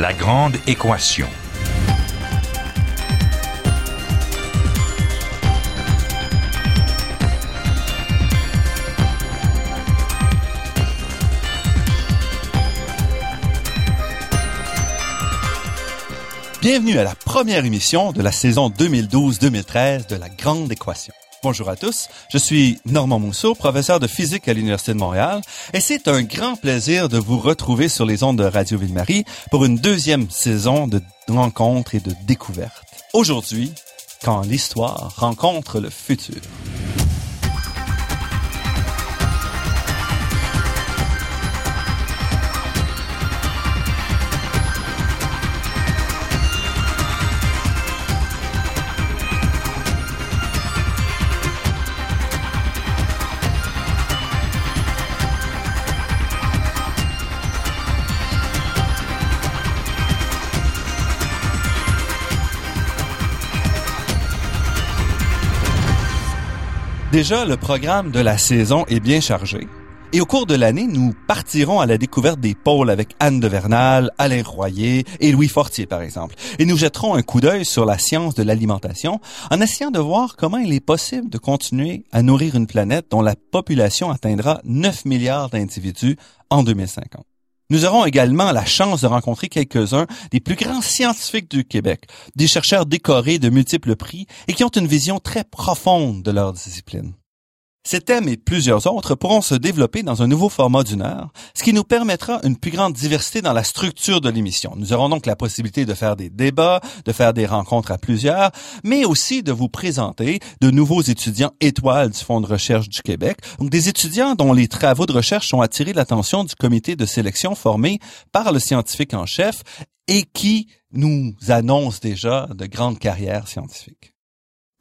La grande équation. Bienvenue à la première émission de la saison 2012-2013 de la Grande Équation. Bonjour à tous, je suis Normand Mousseau, professeur de physique à l'Université de Montréal, et c'est un grand plaisir de vous retrouver sur les ondes de Radio Ville-Marie pour une deuxième saison de rencontres et de découvertes. Aujourd'hui, quand l'histoire rencontre le futur. Déjà, le programme de la saison est bien chargé. Et au cours de l'année, nous partirons à la découverte des pôles avec Anne de Vernal, Alain Royer et Louis Fortier, par exemple. Et nous jetterons un coup d'œil sur la science de l'alimentation en essayant de voir comment il est possible de continuer à nourrir une planète dont la population atteindra 9 milliards d'individus en 2050. Nous aurons également la chance de rencontrer quelques-uns des plus grands scientifiques du Québec, des chercheurs décorés de multiples prix et qui ont une vision très profonde de leur discipline. Ces thèmes et plusieurs autres pourront se développer dans un nouveau format d'une heure, ce qui nous permettra une plus grande diversité dans la structure de l'émission. Nous aurons donc la possibilité de faire des débats, de faire des rencontres à plusieurs, mais aussi de vous présenter de nouveaux étudiants étoiles du Fonds de recherche du Québec, donc des étudiants dont les travaux de recherche ont attiré l'attention du comité de sélection formé par le scientifique en chef et qui nous annonce déjà de grandes carrières scientifiques.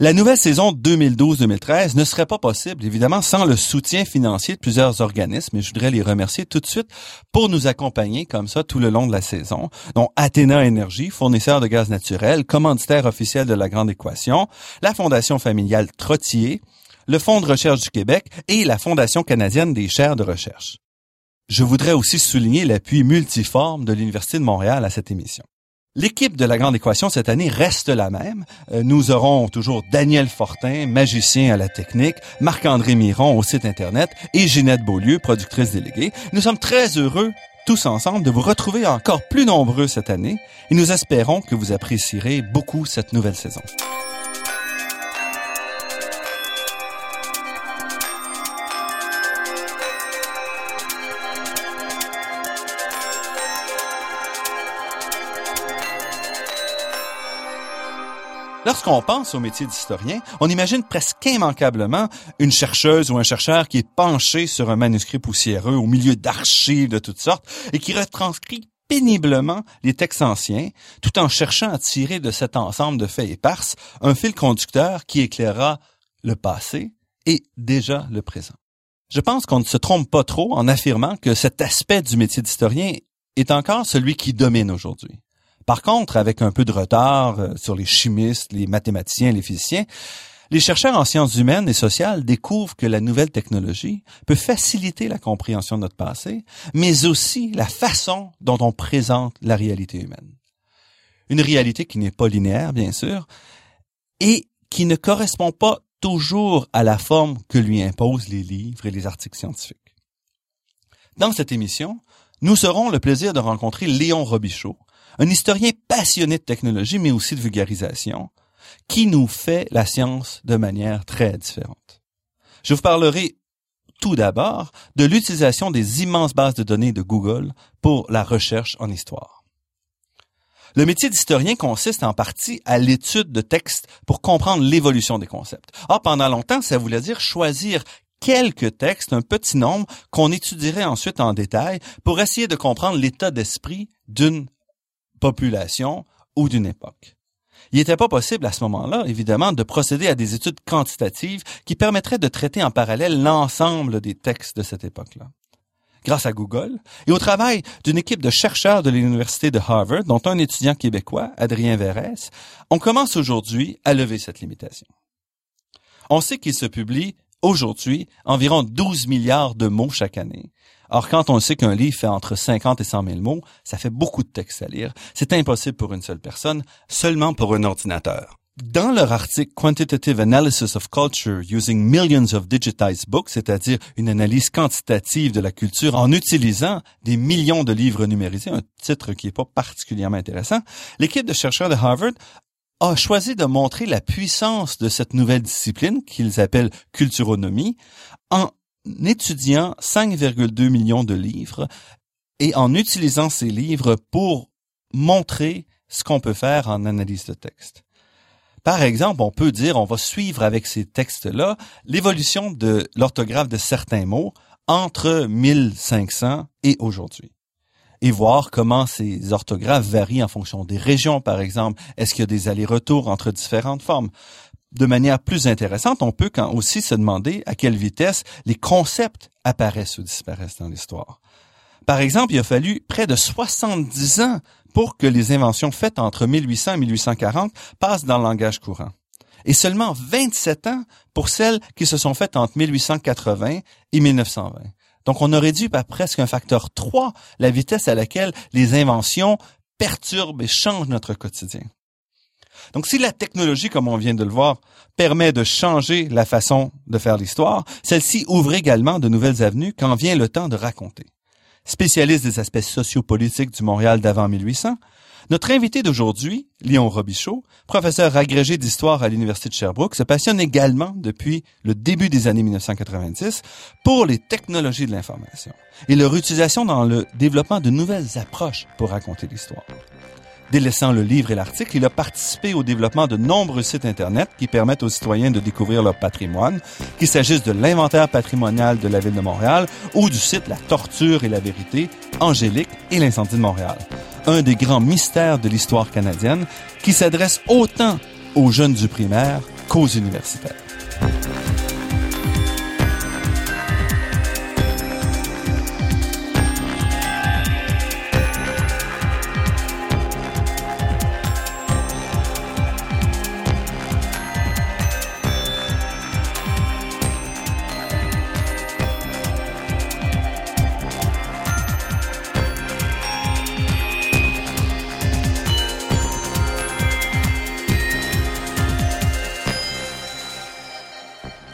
La nouvelle saison 2012-2013 ne serait pas possible, évidemment, sans le soutien financier de plusieurs organismes, et je voudrais les remercier tout de suite pour nous accompagner comme ça tout le long de la saison, dont Athéna Énergie, fournisseur de gaz naturel, commanditaire officiel de la Grande Équation, la Fondation familiale Trottier, le Fonds de recherche du Québec et la Fondation canadienne des chaires de recherche. Je voudrais aussi souligner l'appui multiforme de l'Université de Montréal à cette émission. L'équipe de la Grande Équation cette année reste la même. Euh, nous aurons toujours Daniel Fortin, magicien à la technique, Marc-André Miron au site Internet et Ginette Beaulieu, productrice déléguée. Nous sommes très heureux tous ensemble de vous retrouver encore plus nombreux cette année et nous espérons que vous apprécierez beaucoup cette nouvelle saison. Lorsqu'on pense au métier d'historien, on imagine presque immanquablement une chercheuse ou un chercheur qui est penché sur un manuscrit poussiéreux au milieu d'archives de toutes sortes et qui retranscrit péniblement les textes anciens, tout en cherchant à tirer de cet ensemble de faits éparses un fil conducteur qui éclairera le passé et déjà le présent. Je pense qu'on ne se trompe pas trop en affirmant que cet aspect du métier d'historien est encore celui qui domine aujourd'hui. Par contre, avec un peu de retard euh, sur les chimistes, les mathématiciens, les physiciens, les chercheurs en sciences humaines et sociales découvrent que la nouvelle technologie peut faciliter la compréhension de notre passé, mais aussi la façon dont on présente la réalité humaine. Une réalité qui n'est pas linéaire, bien sûr, et qui ne correspond pas toujours à la forme que lui imposent les livres et les articles scientifiques. Dans cette émission, nous aurons le plaisir de rencontrer Léon Robichaud, un historien passionné de technologie, mais aussi de vulgarisation, qui nous fait la science de manière très différente. Je vous parlerai tout d'abord de l'utilisation des immenses bases de données de Google pour la recherche en histoire. Le métier d'historien consiste en partie à l'étude de textes pour comprendre l'évolution des concepts. Or, pendant longtemps, ça voulait dire choisir quelques textes, un petit nombre, qu'on étudierait ensuite en détail pour essayer de comprendre l'état d'esprit d'une population ou d'une époque. Il n'était pas possible à ce moment-là, évidemment, de procéder à des études quantitatives qui permettraient de traiter en parallèle l'ensemble des textes de cette époque-là. Grâce à Google et au travail d'une équipe de chercheurs de l'Université de Harvard, dont un étudiant québécois, Adrien Verès, on commence aujourd'hui à lever cette limitation. On sait qu'il se publie aujourd'hui environ 12 milliards de mots chaque année, Or, quand on sait qu'un livre fait entre 50 et 100 000 mots, ça fait beaucoup de texte à lire. C'est impossible pour une seule personne, seulement pour un ordinateur. Dans leur article Quantitative Analysis of Culture Using Millions of Digitized Books, c'est-à-dire une analyse quantitative de la culture en utilisant des millions de livres numérisés, un titre qui n'est pas particulièrement intéressant, l'équipe de chercheurs de Harvard a choisi de montrer la puissance de cette nouvelle discipline qu'ils appellent culturonomie en étudiant 5,2 millions de livres et en utilisant ces livres pour montrer ce qu'on peut faire en analyse de texte. Par exemple, on peut dire, on va suivre avec ces textes-là l'évolution de l'orthographe de certains mots entre 1500 et aujourd'hui et voir comment ces orthographes varient en fonction des régions, par exemple. Est-ce qu'il y a des allers-retours entre différentes formes? De manière plus intéressante, on peut quand aussi se demander à quelle vitesse les concepts apparaissent ou disparaissent dans l'histoire. Par exemple, il a fallu près de 70 ans pour que les inventions faites entre 1800 et 1840 passent dans le langage courant. Et seulement 27 ans pour celles qui se sont faites entre 1880 et 1920. Donc, on a réduit par presque un facteur 3 la vitesse à laquelle les inventions perturbent et changent notre quotidien. Donc, si la technologie, comme on vient de le voir, permet de changer la façon de faire l'histoire, celle-ci ouvre également de nouvelles avenues quand vient le temps de raconter. Spécialiste des aspects sociopolitiques du Montréal d'avant 1800, notre invité d'aujourd'hui, Léon Robichaud, professeur agrégé d'histoire à l'Université de Sherbrooke, se passionne également depuis le début des années 1990 pour les technologies de l'information et leur utilisation dans le développement de nouvelles approches pour raconter l'histoire. Délaissant le livre et l'article, il a participé au développement de nombreux sites Internet qui permettent aux citoyens de découvrir leur patrimoine, qu'il s'agisse de l'inventaire patrimonial de la ville de Montréal ou du site La Torture et la Vérité, Angélique et l'incendie de Montréal. Un des grands mystères de l'histoire canadienne qui s'adresse autant aux jeunes du primaire qu'aux universitaires.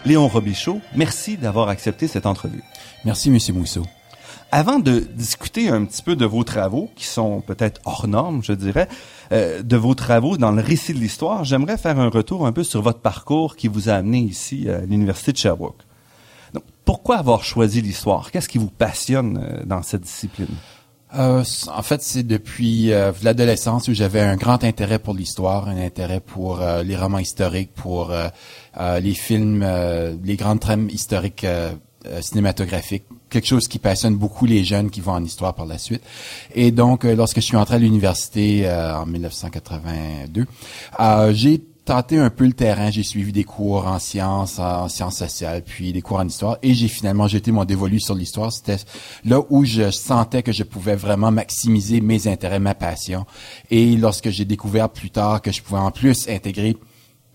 Léon Robichaud, merci d'avoir accepté cette entrevue. Merci, Monsieur Mousseau. Avant de discuter un petit peu de vos travaux, qui sont peut-être hors normes, je dirais, euh, de vos travaux dans le récit de l'histoire, j'aimerais faire un retour un peu sur votre parcours qui vous a amené ici à l'Université de Sherbrooke. Donc, pourquoi avoir choisi l'histoire? Qu'est-ce qui vous passionne euh, dans cette discipline? Euh, en fait, c'est depuis euh, l'adolescence où j'avais un grand intérêt pour l'histoire, un intérêt pour euh, les romans historiques, pour les films, les grandes trames historiques cinématographiques, quelque chose qui passionne beaucoup les jeunes qui vont en histoire par la suite. Et donc, lorsque je suis entré à l'université en 1982, j'ai tenté un peu le terrain. J'ai suivi des cours en sciences, en sciences sociales, puis des cours en histoire, et j'ai finalement jeté mon dévolu sur l'histoire. C'était là où je sentais que je pouvais vraiment maximiser mes intérêts, ma passion. Et lorsque j'ai découvert plus tard que je pouvais en plus intégrer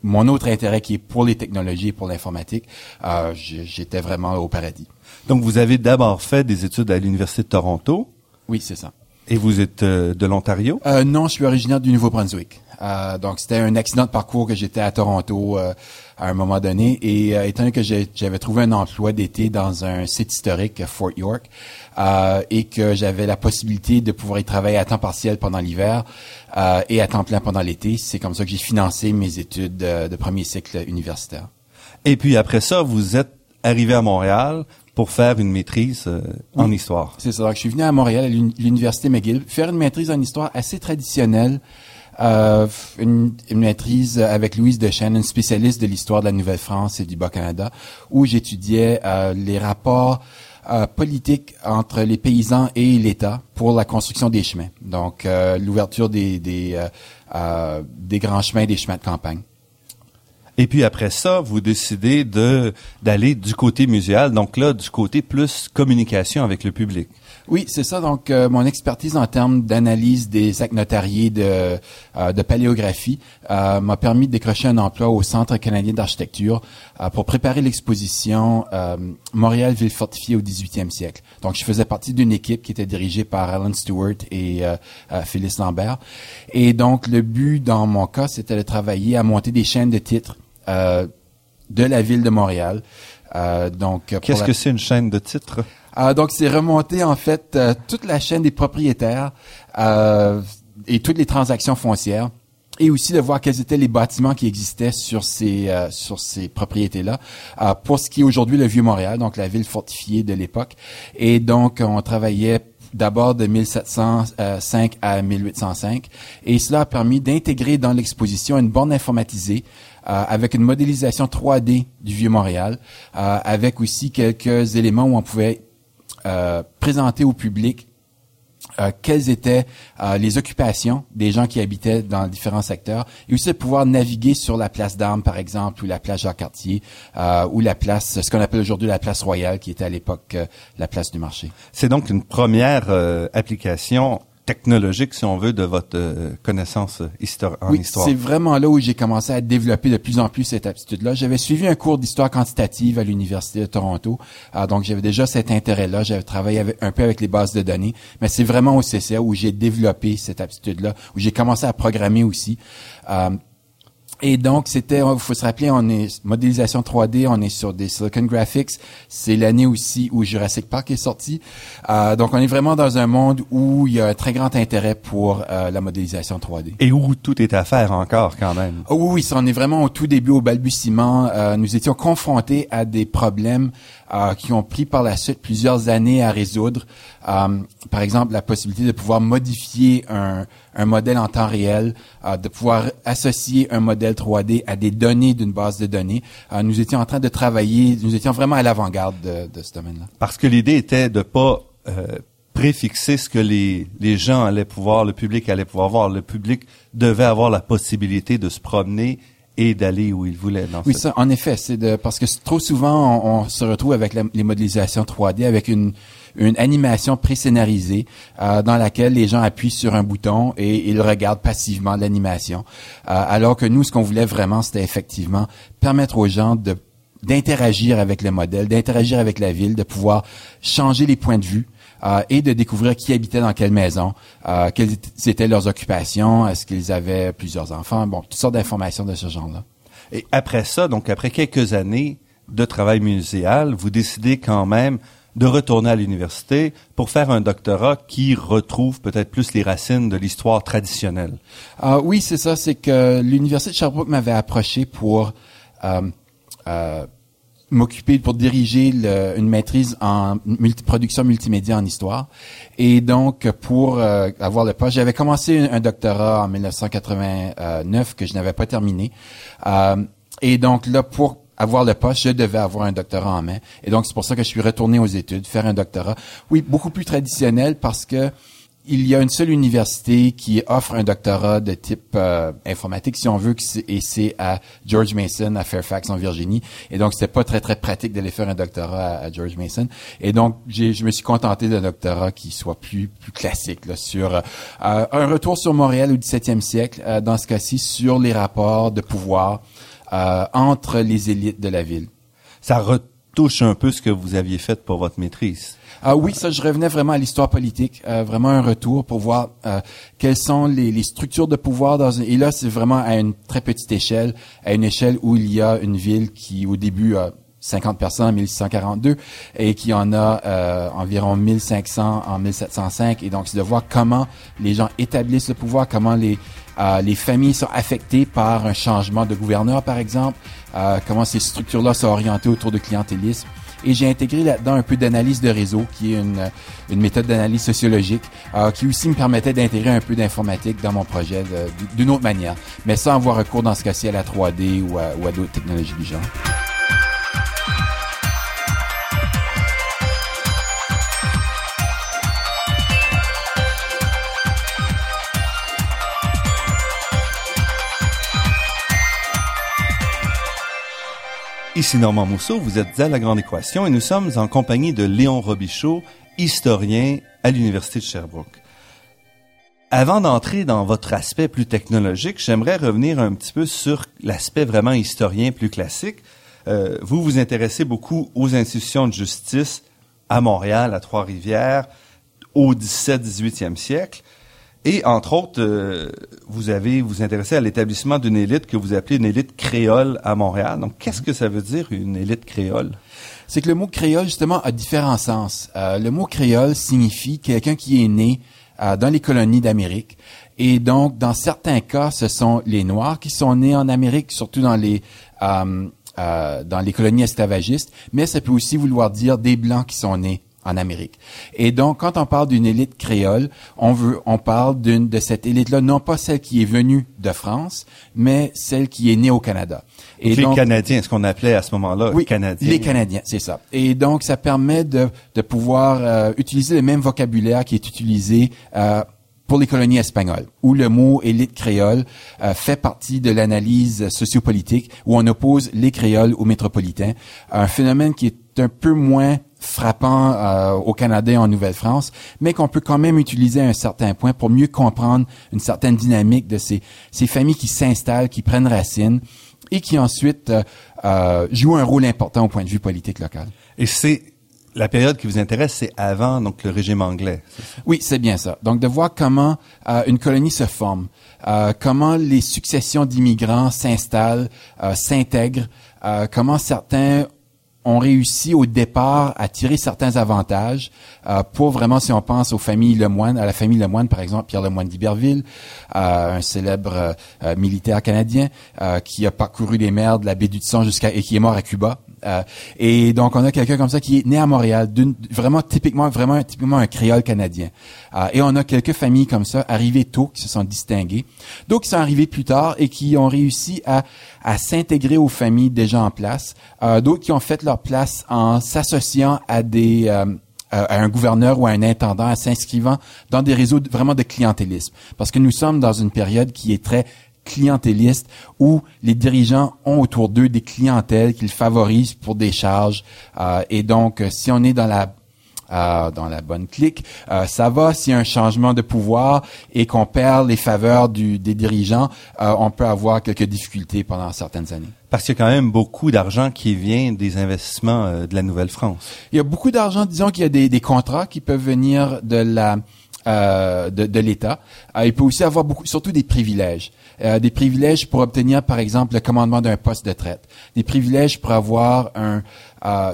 mon autre intérêt qui est pour les technologies et pour l'informatique, euh, j'étais vraiment au paradis. Donc, vous avez d'abord fait des études à l'Université de Toronto. Oui, c'est ça. Et vous êtes euh, de l'Ontario? Euh, non, je suis originaire du Nouveau-Brunswick. Euh, donc, c'était un accident de parcours que j'étais à Toronto euh, à un moment donné. Et euh, étant donné que j'avais trouvé un emploi d'été dans un site historique, Fort York, et que j'avais la possibilité de pouvoir y travailler à temps partiel pendant l'hiver et à temps plein pendant l'été, c'est comme ça que j'ai financé mes études de premier cycle universitaire. Et puis après ça, vous êtes arrivé à Montréal pour faire une maîtrise en histoire. C'est ça. Donc, je suis venu à Montréal, à l'Université McGill, faire une maîtrise en histoire assez traditionnelle, euh, une, maîtrise avec Louise Dechaine, une spécialiste de l'histoire de la Nouvelle-France et du Bas-Canada, où j'étudiais euh, les rapports euh, politiques entre les paysans et l'État pour la construction des chemins. Donc, euh, l'ouverture des, des, des grands chemins, des chemins de campagne. Et puis après ça, vous décidez de d'aller du côté muséal, donc là du côté plus communication avec le public. Oui, c'est ça. Donc, euh, mon expertise en termes d'analyse des actes notariés de, euh, de paléographie euh, m'a permis de décrocher un emploi au Centre canadien d'architecture pour préparer l'exposition Montréal, ville fortifiée au 18e siècle. Donc, je faisais partie d'une équipe qui était dirigée par Alan Stewart et Phyllis Lambert. Et donc, le but dans mon cas, c'était de travailler à monter des chaînes de titres de la ville de Montréal. donc, qu'est-ce que c'est une chaîne de titres? Euh, donc, c'est remonté en fait euh, toute la chaîne des propriétaires euh, et toutes les transactions foncières et aussi de voir quels étaient les bâtiments qui existaient sur ces sur ces propriétés-là. pour ce qui est aujourd'hui le vieux Montréal, donc la ville fortifiée de l'époque. Et donc on travaillait d'abord de 1705 à 1805 et cela a permis d'intégrer dans l'exposition une borne informatisée euh, avec une modélisation 3D du vieux Montréal, euh, avec aussi quelques éléments où on pouvait euh, présenter au public euh, quelles étaient euh, les occupations des gens qui habitaient dans différents secteurs et aussi de pouvoir naviguer sur la place d'Armes, par exemple, ou la place Jacques-Cartier, ou la place, ce qu'on appelle aujourd'hui la place Royale, qui était à l'époque la place du marché. C'est donc une première application technologique, si on veut, de votre euh, connaissance histoire, en oui, C'est vraiment là où j'ai commencé à développer de plus en plus cette aptitude-là. J'avais suivi un cours d'histoire quantitative à l'Université de Toronto, euh, donc j'avais déjà cet intérêt-là. J'avais travaillé un peu avec les bases de données, mais c'est vraiment au CCA où j'ai développé cette aptitude-là, où j'ai commencé à programmer aussi. Euh, et donc, c'était, il faut se rappeler, on est modélisation 3D, on est sur des Silicon Graphics. C'est l'année aussi où Jurassic Park est sorti. Euh, donc, on est vraiment dans un monde où il y a un très grand intérêt pour euh, la modélisation 3D. Et où tout est à faire encore, quand même. Oh, oui, oui, on est vraiment au tout début, au balbutiement. Euh, nous étions confrontés à des problèmes euh, qui ont pris par la suite plusieurs années à résoudre. Euh, par exemple, la possibilité de pouvoir modifier un, un modèle en temps réel, euh, de pouvoir associer un modèle 3D à des données d'une base de données. nous étions en train de travailler, nous étions vraiment à l'avant-garde de, de, ce domaine-là. Parce que l'idée était de pas préfixer ce que les, les gens allaient pouvoir, le public allait pouvoir voir. Le public devait avoir la possibilité de se promener et d'aller où il voulait. Dans oui, ça, en effet, c'est de parce que trop souvent on, se retrouve avec les modélisations 3D avec une une animation pré-scénarisée euh, dans laquelle les gens appuient sur un bouton et ils regardent passivement l'animation. Euh, alors que nous, ce qu'on voulait vraiment, c'était effectivement permettre aux gens de d'interagir avec le modèle, d'interagir avec la ville, de pouvoir changer les points de vue, euh, et de découvrir qui habitait dans quelle maison, euh, quelles étaient leurs occupations, est-ce qu'ils avaient plusieurs enfants, bon, toutes sortes d'informations de ce genre-là. Et après ça, donc après quelques années de travail muséal, vous décidez quand même de retourner à l'université pour faire un doctorat qui retrouve peut-être plus les racines de l'histoire traditionnelle. Euh, oui, c'est ça. C'est que l'université de Sherbrooke m'avait approché pour euh, euh, m'occuper pour diriger le, une maîtrise en multi production multimédia en histoire. Et donc, pour euh, avoir le poste, j'avais commencé un, doctorat en 1989 que je n'avais pas terminé. Euh, et donc là, pour avoir le poste, je devais avoir un doctorat en main. Et donc, c'est pour ça que je suis retourné aux études, faire un doctorat. Oui, beaucoup plus traditionnel parce que il y a une seule université qui offre un doctorat de type euh, informatique, si on veut, et c'est à George Mason, à Fairfax, en Virginie. Et donc, c'était pas très, très pratique d'aller faire un doctorat à, George Mason. Et donc, je me suis contenté d'un doctorat qui soit plus, plus classique, sur euh, un retour sur Montréal au 17e siècle, euh, dans ce cas-ci, sur les rapports de pouvoir entre les élites de la ville. Ça retouche un peu ce que vous aviez fait pour votre maîtrise. Ah oui, ça, je revenais vraiment à l'histoire politique, euh, vraiment un retour pour voir euh, quelles sont les, les, structures de pouvoir dans une... Et là, c'est vraiment à une très petite échelle, à une échelle où il y a une ville qui, au début, a 50 personnes en 1642 et qui en a euh, environ 1500 en 1705. Et donc, c'est de voir comment les gens établissent le pouvoir, comment les les familles sont affectées par un changement de gouverneur, par exemple, comment ces structures-là sont orientées autour de clientélisme. Et j'ai intégré là-dedans un peu d'analyse de réseau, qui est une, méthode d'analyse sociologique, euh, qui aussi me permettait d'intégrer un peu d'informatique dans mon projet d'une autre manière. Mais sans avoir recours dans ce cas-ci à la 3D ou ou à d'autres technologies du genre. Ici Normand Mousseau, vous êtes à La Grande Équation et nous sommes en compagnie de Léon Robichaud, historien à l'Université de Sherbrooke. Avant d'entrer dans votre aspect plus technologique, j'aimerais revenir un petit peu sur l'aspect vraiment historien plus classique. Euh, vous vous intéressez beaucoup aux institutions de justice à Montréal, à Trois-Rivières, au 17-18e siècle. Et entre autres, euh, vous avez vous intéressé à l'établissement d'une élite que vous appelez une élite créole à Montréal. Donc, qu'est-ce que ça veut dire une élite créole? C'est que le mot créole justement a différents sens. Euh, le mot créole signifie quelqu'un qui est né euh, dans les colonies d'Amérique. Et donc, dans certains cas, ce sont les Noirs qui sont nés en Amérique, surtout dans les dans les colonies esclavagistes, mais ça peut aussi vouloir dire des Blancs qui sont nés en Amérique. Et donc, quand on parle d'une élite créole, on veut, on parle d'une de cette élite-là, non pas celle qui est venue de France, mais celle qui est née au Canada. Et les Canadiens, ce qu'on appelait à ce moment-là, oui, Canadiens. Les Canadiens, c'est ça. Et donc, ça permet de, de pouvoir euh, utiliser le même vocabulaire qui est utilisé euh, pour les colonies espagnoles, où le mot élite créole euh, fait partie de l'analyse sociopolitique, où on oppose les créoles aux métropolitains, un phénomène qui est un peu moins frappant euh, au Canada et en Nouvelle-France, mais qu'on peut quand même utiliser à un certain point pour mieux comprendre une certaine dynamique de ces, ces familles qui s'installent, qui prennent racine et qui ensuite euh, euh, jouent un rôle important au point de vue politique local. Et c'est la période qui vous intéresse, c'est avant donc le régime anglais. Oui, c'est bien ça. Donc de voir comment euh, une colonie se forme, euh, comment les successions d'immigrants s'installent, euh, s'intègrent, comment certains ont réussi au départ à tirer certains avantages euh, pour vraiment, si on pense aux familles Lemoine, à la famille Lemoine, par exemple, Pierre Lemoine d'Iberville, euh, un célèbre euh, militaire canadien qui a parcouru les mers de la baie du Sang jusqu'à et qui est mort à Cuba. Euh, et donc, on a quelqu'un comme ça qui est né à Montréal, vraiment typiquement, vraiment typiquement un créole canadien. Euh, et on a quelques familles comme ça, arrivées tôt, qui se sont distinguées. D'autres qui sont arrivées plus tard et qui ont réussi à, à s'intégrer aux familles déjà en place. Euh, D'autres qui ont fait leur place en s'associant à des à un gouverneur ou à un intendant, en s'inscrivant dans des réseaux vraiment de clientélisme. Parce que nous sommes dans une période qui est très clientéliste où les dirigeants ont autour d'eux des clientèles qu'ils favorisent pour des charges. Euh, et donc, euh, si on est dans la euh, dans la bonne clique, ça va. S'il y a un changement de pouvoir et qu'on perd les faveurs du, des dirigeants, on peut avoir quelques difficultés pendant certaines années. Parce qu'il y a quand même beaucoup d'argent qui vient des investissements de la Nouvelle-France. Il y a beaucoup d'argent, disons qu'il y a des, des, contrats qui peuvent venir de la euh, de, de l'État. Euh, il peut aussi avoir beaucoup, surtout des privilèges. Euh, des privilèges pour obtenir, par exemple, le commandement d'un poste de traite. Des privilèges pour avoir un,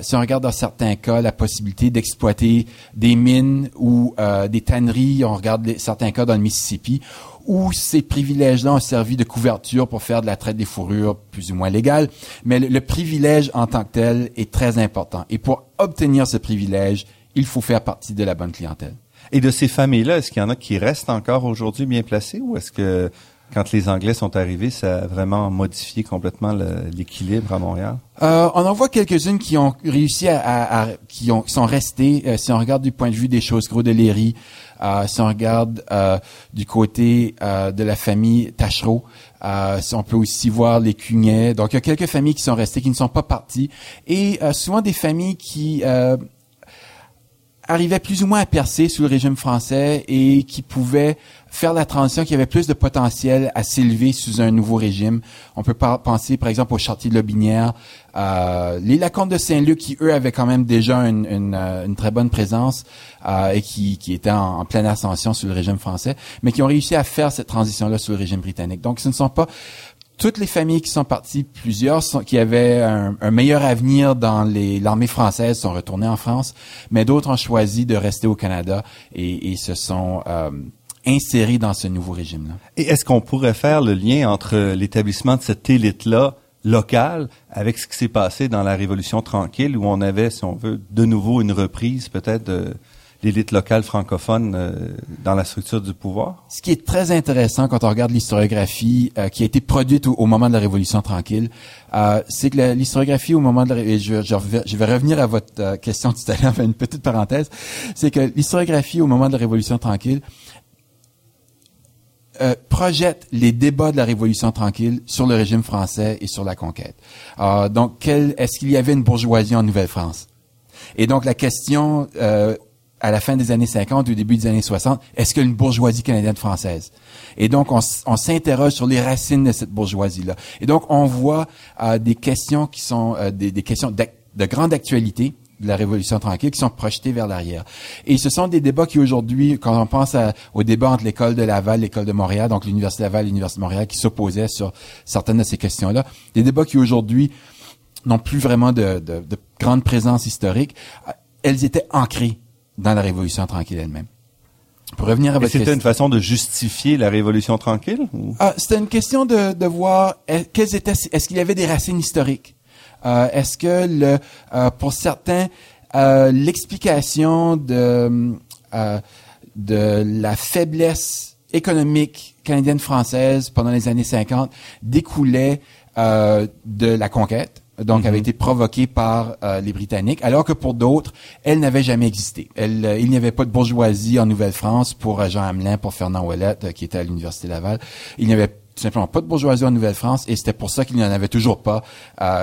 si on regarde dans certains cas, la possibilité d'exploiter des mines ou des tanneries, on regarde certains cas dans le Mississippi, où ces privilèges-là ont servi de couverture pour faire de la traite des fourrures plus ou moins légale, mais le privilège en tant que tel est très important. Et pour obtenir ce privilège, il faut faire partie de la bonne clientèle. Et de ces familles-là, est-ce qu'il y en a qui restent encore aujourd'hui bien placées ou est-ce que quand les Anglais sont arrivés, ça a vraiment modifié complètement l'équilibre à Montréal? Euh, on en voit quelques-unes qui ont réussi à, qui, ont, sont restées. Euh, si on regarde du point de vue des choses gros de Léry, euh, si on regarde euh, du côté euh, de la famille Tachereau, si on peut aussi voir les Cugnets. Donc, il y a quelques familles qui sont restées, qui ne sont pas parties. Et souvent des familles qui arrivait plus ou moins à percer sous le régime français et qui pouvait faire la transition, qui avait plus de potentiel à s'élever sous un nouveau régime. On peut penser, par exemple, au Chartier de Lobinière, euh, les Lacombe de Saint-Luc, qui, eux, avaient quand même déjà une, euh, très bonne présence euh, et qui, étaient en, en, pleine ascension sous le régime français, mais qui ont réussi à faire cette transition-là sous le régime britannique. Donc, ce ne sont pas toutes les familles qui sont parties, plusieurs qui avaient un, meilleur avenir dans l'armée française sont retournées en France, mais d'autres ont choisi de rester au Canada et, se sont euh, dans ce nouveau régime-là. Et est-ce qu'on pourrait faire le lien entre l'établissement de cette élite-là locale avec ce qui s'est passé dans la Révolution tranquille, où on avait, si on veut, de nouveau une reprise peut-être de l'élite locale francophone euh, dans la structure du pouvoir? Ce qui est très intéressant quand on regarde l'historiographie euh, qui a été produite au, moment de la Révolution tranquille, euh, c'est que l'historiographie au moment de la et je, je, vais revenir à votre question tout à l'heure, une petite parenthèse, c'est que l'historiographie au moment de la Révolution tranquille projette les débats de la Révolution tranquille sur le régime français et sur la conquête. donc, est-ce qu'il y avait une bourgeoisie en Nouvelle-France? Et donc, la question à la fin des années 50 ou au début des années 60, est-ce qu'il y a une bourgeoisie canadienne française? Et donc, on, s'interroge sur les racines de cette bourgeoisie-là. Et donc, on voit euh, des questions qui sont euh, des, questions de grande actualité de la Révolution tranquille qui sont projetées vers l'arrière. Et ce sont des débats qui aujourd'hui, quand on pense au débat entre l'école de Laval, l'école de Montréal, donc l'Université Laval l'Université de Montréal, qui s'opposaient sur certaines de ces questions-là, des débats qui aujourd'hui n'ont plus vraiment de, de, de grande présence historique. Elles étaient ancrées dans la Révolution tranquille elle-même. Pour revenir à votre C'était une façon de justifier la Révolution tranquille ah, C'était une question de, de voir quelles étaient, est-ce qu'il y avait des racines historiques? Euh, est-ce que le, euh, pour certains, euh, l'explication de euh, de la faiblesse économique canadienne-française pendant les années 50 découlait de la conquête donc avait mhm. été provoquée par euh, les Britanniques, alors que pour d'autres, elle n'avait jamais existé. Elle, euh, il n'y avait pas de bourgeoisie en Nouvelle-France pour euh, Jean Hamelin, pour Fernand Ouellet, qui était à l'Université Laval. Il n'y avait tout simplement pas de bourgeoisie en Nouvelle-France et c'était pour ça qu'il n'y en avait toujours pas.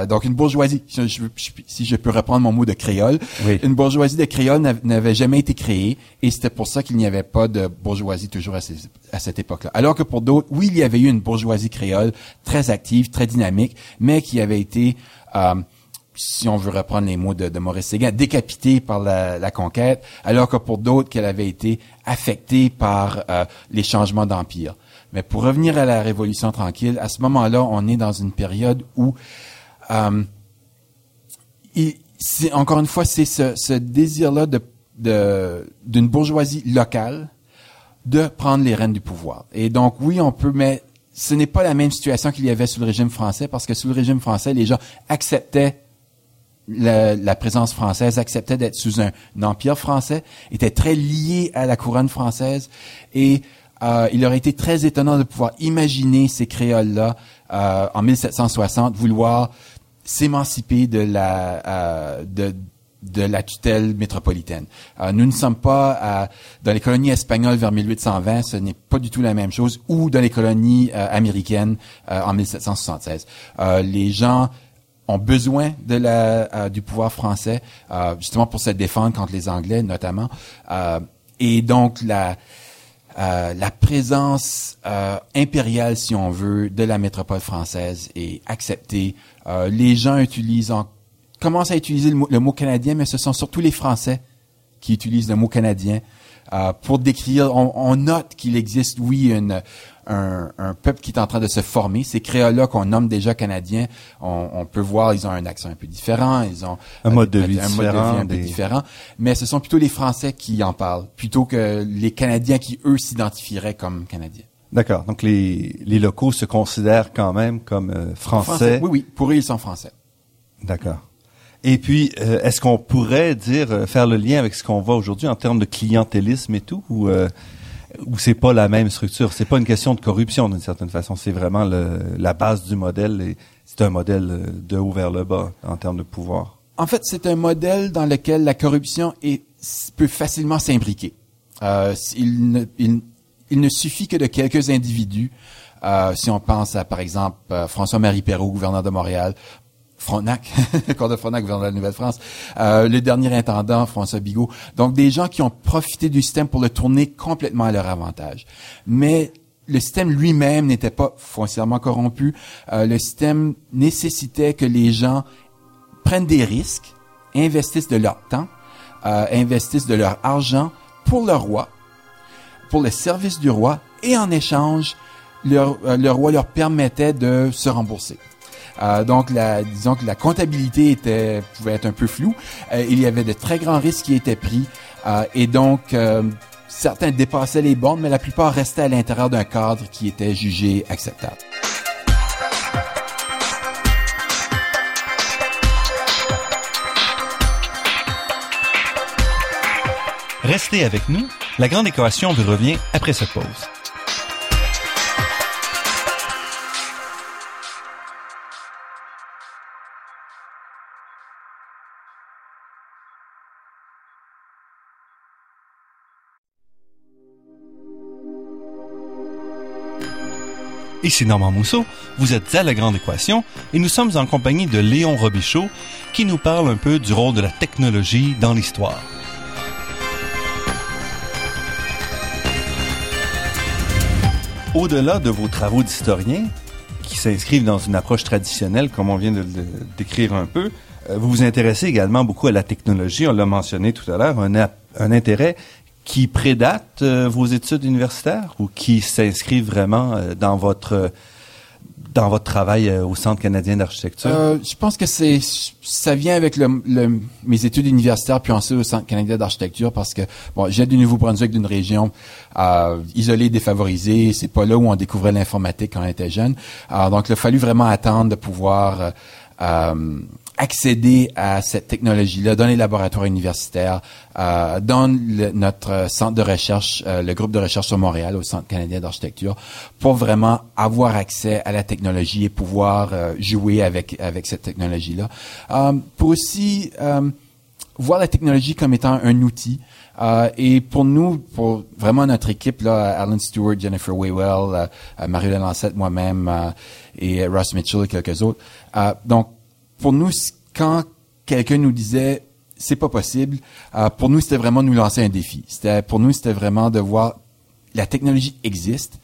donc une bourgeoisie, si je, peux reprendre mon mot de créole, une bourgeoisie de créole n'avait jamais été créée et c'était pour ça qu'il n'y avait pas de bourgeoisie toujours à, à cette époque-là. Alors que pour d'autres, oui, il y avait eu une bourgeoisie créole très active, très dynamique, mais qui avait été euh, si on veut reprendre les mots de, Maurice Séguin, décapitée par la, conquête, alors que pour d'autres, qu'elle avait été affectée par euh, les changements d'empire. Mais pour revenir à la Révolution tranquille, à ce moment-là, on est dans une période où, euh, encore une fois, c'est ce, désir-là de d'une bourgeoisie locale de prendre les rênes du pouvoir. Et donc, oui, on peut, mais ce n'est pas la même situation qu'il y avait sous le régime français, parce que sous le régime français, les gens acceptaient la, présence française, acceptaient d'être sous un, empire français, étaient très liés à la couronne française, et euh, il aurait été très étonnant de pouvoir imaginer ces créoles-là euh, en 1760 vouloir s'émanciper de la euh, de, de la tutelle métropolitaine. Euh, nous ne sommes pas dans les colonies espagnoles vers 1820, ce n'est pas du tout la même chose, ou dans les colonies euh, américaines euh, en 1776. les gens ont besoin de la, du pouvoir français, justement pour se défendre contre les Anglais notamment. et donc la, la présence impériale, si on veut, de la métropole française est acceptée. les gens utilisent en, commence à utiliser le mot, canadien, mais ce sont surtout les Français qui utilisent le mot canadien euh, pour décrire. On, note qu'il existe, oui, un, peuple qui est en train de se former. Ces créoles-là qu'on nomme déjà canadiens, on, peut voir, ils ont un accent un peu différent, ils ont un mode de vie, un, peu différent. Mais ce sont plutôt les Français qui en parlent, plutôt que les Canadiens qui eux s'identifieraient comme Canadiens. D'accord. Donc les, locaux se considèrent quand même comme euh, français. français. Oui, oui. Pour eux, ils sont français. D'accord. Et puis, euh, est-ce qu'on pourrait dire euh, faire le lien avec ce qu'on voit aujourd'hui en termes de clientélisme et tout, ou euh, ou c'est pas la même structure C'est pas une question de corruption d'une certaine façon. C'est vraiment le, la base du modèle. Et c'est un modèle de haut vers le bas en termes de pouvoir. En fait, c'est un modèle dans lequel la corruption est, peut facilement s'imbriquer. Euh, il, ne, il, ne suffit que de quelques individus euh, si on pense à, par exemple, François-Marie Perrault, gouverneur de Montréal, Frontenac, corps de Frontenac, de la Nouvelle-France, euh, le dernier intendant, François Bigot. Donc, des gens qui ont profité du système pour le tourner complètement à leur avantage. Mais le système lui-même n'était pas foncièrement corrompu. Euh, le système nécessitait que les gens prennent des risques, investissent de leur temps, euh, investissent de leur argent pour le roi, pour le service du roi, et en échange, le roi leur permettait de se rembourser. Euh, donc, la, disons que la comptabilité était pouvait être un peu floue. Euh, il y avait de très grands risques qui étaient pris euh, et donc certains dépassaient les bornes, mais la plupart restaient à l'intérieur d'un cadre qui était jugé acceptable. Restez avec nous, la grande équation vous revient après cette pause. Ici Normand Mousseau, vous êtes à La Grande Équation et nous sommes en compagnie de Léon Robichaud qui nous parle un peu du rôle de la technologie dans l'histoire. Au-delà de vos travaux d'historien, qui s'inscrivent dans une approche traditionnelle, comme on vient de le décrire un peu, euh, vous vous intéressez également beaucoup à la technologie, on l'a mentionné tout à l'heure, un, un intérêt qui prédate euh, vos études universitaires ou qui s'inscrit vraiment euh, dans votre dans votre travail euh, au Centre canadien d'architecture? Euh, je pense que c'est ça vient avec le, le, mes études universitaires puis ensuite au Centre canadien d'architecture parce que bon, j'ai du Nouveau-Brunswick d'une région euh, isolée, défavorisée. C'est pas là où on découvrait l'informatique quand on était jeune. Alors, donc, il a fallu vraiment attendre de pouvoir euh, accéder à cette technologie-là dans les laboratoires universitaires, euh, dans notre centre de recherche, euh, le groupe de recherche sur Montréal, au Centre canadien d'architecture, pour vraiment avoir accès à la technologie et pouvoir euh, jouer avec avec cette technologie-là. Euh, pour aussi voir la technologie comme étant un outil. et pour nous, pour vraiment notre équipe, là, Alan Stewart, Jennifer Waywell, Marie-Hélène Lancette, moi-même et Ross Mitchell et quelques autres. Donc, pour nous, quand quelqu'un nous disait c'est pas possible, euh, pour nous c'était vraiment nous lancer un défi. C'était pour nous c'était vraiment de voir la technologie existe.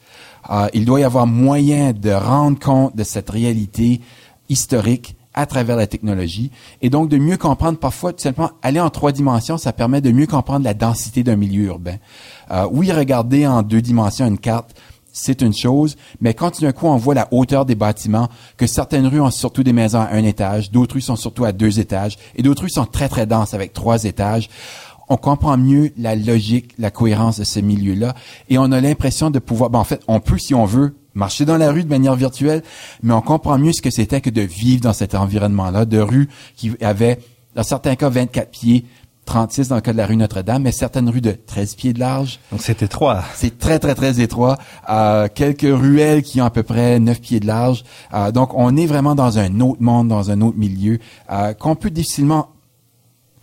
Euh, il doit y avoir moyen de rendre compte de cette réalité historique à travers la technologie et donc de mieux comprendre parfois tout simplement aller en trois dimensions ça permet de mieux comprendre la densité d'un milieu urbain euh, oui regarder en deux dimensions une carte c'est une chose, mais quand d'un coup on voit la hauteur des bâtiments, que certaines rues ont surtout des maisons à un étage, d'autres rues sont surtout à deux étages, et d'autres rues sont très très denses avec trois étages, on comprend mieux la logique, la cohérence de ce milieu-là, et on a l'impression de pouvoir, ben en fait, on peut, si on veut, marcher dans la rue de manière virtuelle, mais on comprend mieux ce que c'était que de vivre dans cet environnement-là, de rues qui avaient, dans certains cas, 24 pieds, 36 dans le cas de la rue Notre-Dame, mais certaines rues de 13 pieds de large. Donc c'est étroit. C'est très, très, très étroit. Euh, quelques ruelles qui ont à peu près 9 pieds de large. Euh, donc on est vraiment dans un autre monde, dans un autre milieu, euh, qu'on peut difficilement